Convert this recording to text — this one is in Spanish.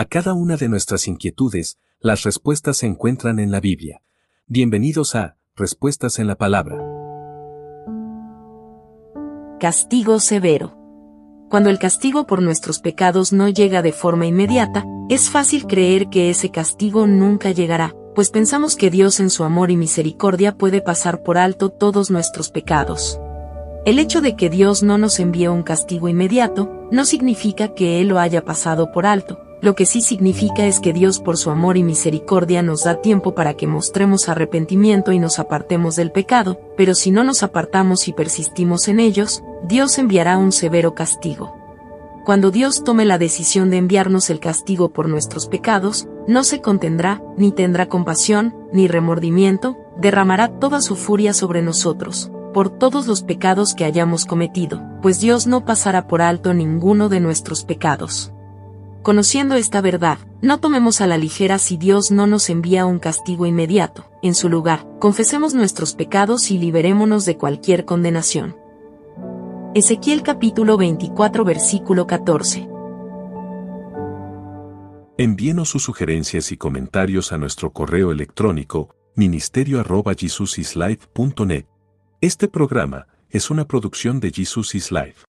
A cada una de nuestras inquietudes, las respuestas se encuentran en la Biblia. Bienvenidos a Respuestas en la Palabra. Castigo severo. Cuando el castigo por nuestros pecados no llega de forma inmediata, es fácil creer que ese castigo nunca llegará, pues pensamos que Dios en su amor y misericordia puede pasar por alto todos nuestros pecados. El hecho de que Dios no nos envíe un castigo inmediato, no significa que Él lo haya pasado por alto, lo que sí significa es que Dios por su amor y misericordia nos da tiempo para que mostremos arrepentimiento y nos apartemos del pecado, pero si no nos apartamos y persistimos en ellos, Dios enviará un severo castigo. Cuando Dios tome la decisión de enviarnos el castigo por nuestros pecados, no se contendrá, ni tendrá compasión, ni remordimiento, derramará toda su furia sobre nosotros, por todos los pecados que hayamos cometido, pues Dios no pasará por alto ninguno de nuestros pecados. Conociendo esta verdad, no tomemos a la ligera si Dios no nos envía un castigo inmediato. En su lugar, confesemos nuestros pecados y liberémonos de cualquier condenación. Ezequiel capítulo 24 versículo 14. Envíenos sus sugerencias y comentarios a nuestro correo electrónico ministerio.jesusislife.net. Este programa es una producción de Jesus is Life.